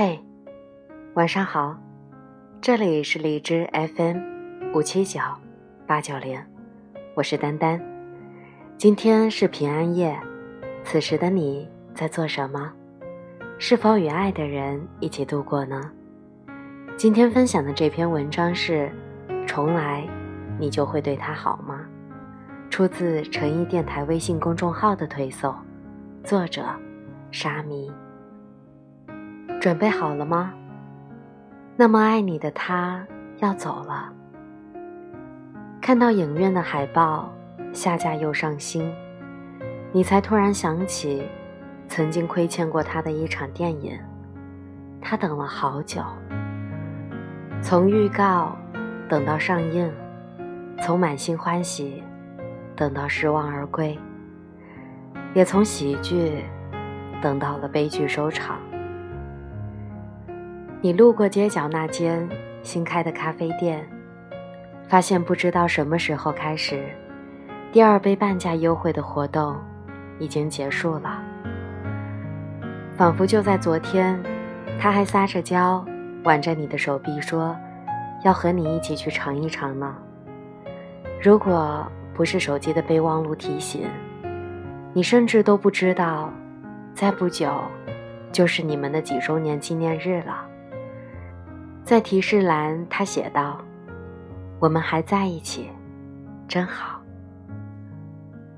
嘿，晚上好，这里是荔枝 FM 五七九八九零，我是丹丹。今天是平安夜，此时的你在做什么？是否与爱的人一起度过呢？今天分享的这篇文章是：重来，你就会对他好吗？出自诚意电台微信公众号的推送，作者沙弥。准备好了吗？那么爱你的他要走了。看到影院的海报，下架又上新，你才突然想起，曾经亏欠过他的一场电影。他等了好久，从预告等到上映，从满心欢喜等到失望而归，也从喜剧等到了悲剧收场。你路过街角那间新开的咖啡店，发现不知道什么时候开始，第二杯半价优惠的活动已经结束了。仿佛就在昨天，他还撒着娇，挽着你的手臂说，要和你一起去尝一尝呢。如果不是手机的备忘录提醒，你甚至都不知道，再不久，就是你们的几周年纪念日了。在提示栏，他写道：“我们还在一起，真好。”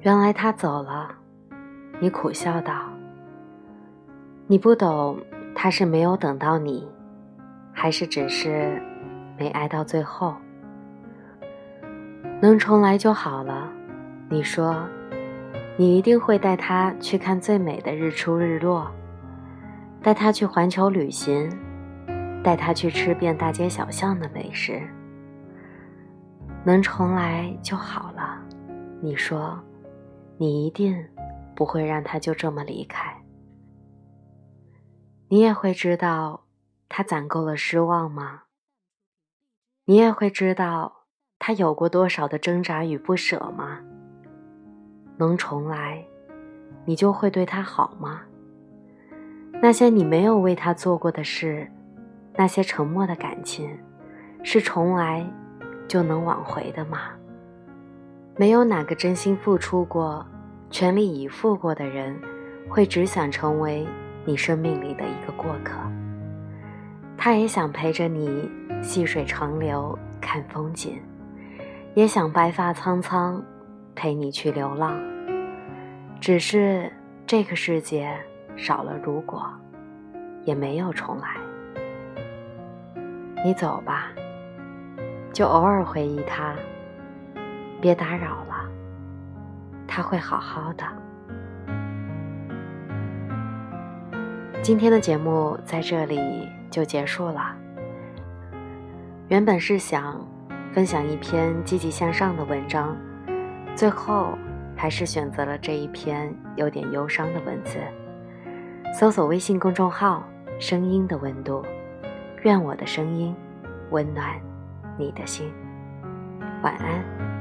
原来他走了，你苦笑道：“你不懂，他是没有等到你，还是只是没爱到最后？能重来就好了。”你说：“你一定会带他去看最美的日出日落，带他去环球旅行。”带他去吃遍大街小巷的美食，能重来就好了。你说，你一定不会让他就这么离开。你也会知道，他攒够了失望吗？你也会知道，他有过多少的挣扎与不舍吗？能重来，你就会对他好吗？那些你没有为他做过的事。那些沉默的感情，是重来就能挽回的吗？没有哪个真心付出过、全力以赴过的人，会只想成为你生命里的一个过客。他也想陪着你细水长流看风景，也想白发苍苍陪你去流浪。只是这个世界少了如果，也没有重来。你走吧，就偶尔回忆他，别打扰了，他会好好的。今天的节目在这里就结束了。原本是想分享一篇积极向上的文章，最后还是选择了这一篇有点忧伤的文字。搜索微信公众号“声音的温度”。愿我的声音温暖你的心，晚安。